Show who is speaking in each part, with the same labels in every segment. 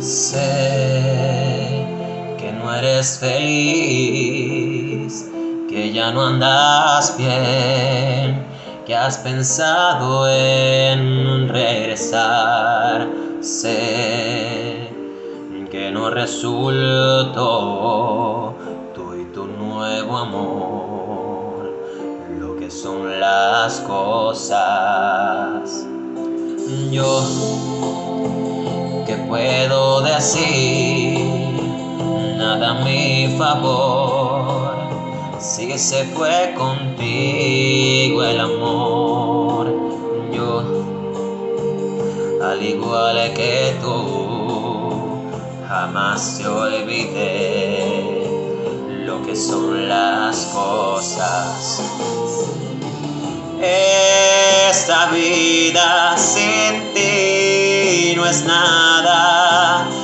Speaker 1: Sé que no eres feliz, que ya no andas bien, que has pensado en regresar. Sé que no resultó tú y tu nuevo amor, lo que son las cosas. Yo puedo decir? Nada a mi favor. Si se fue contigo el amor, yo, al igual que tú, jamás te olvidé lo que son las cosas. Esta vida sin ti no es nada.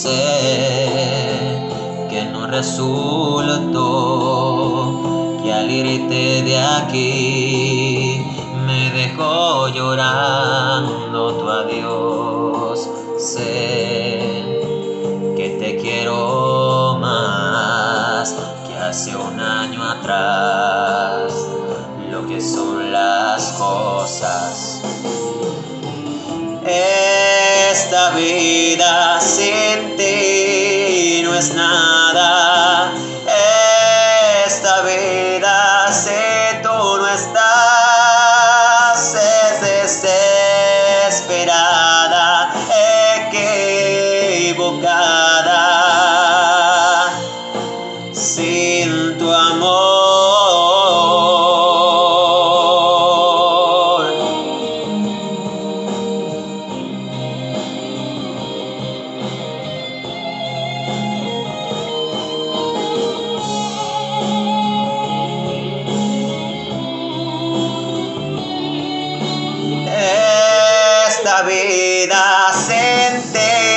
Speaker 1: Sé que no resultó, que al irte de aquí me dejó llorando tu adiós. Sé que te quiero más que hace un año atrás, lo que son las cosas esta vida sin ti no es nada. Esta vida si tú no estás es desesperada, equivocada. vida se entera.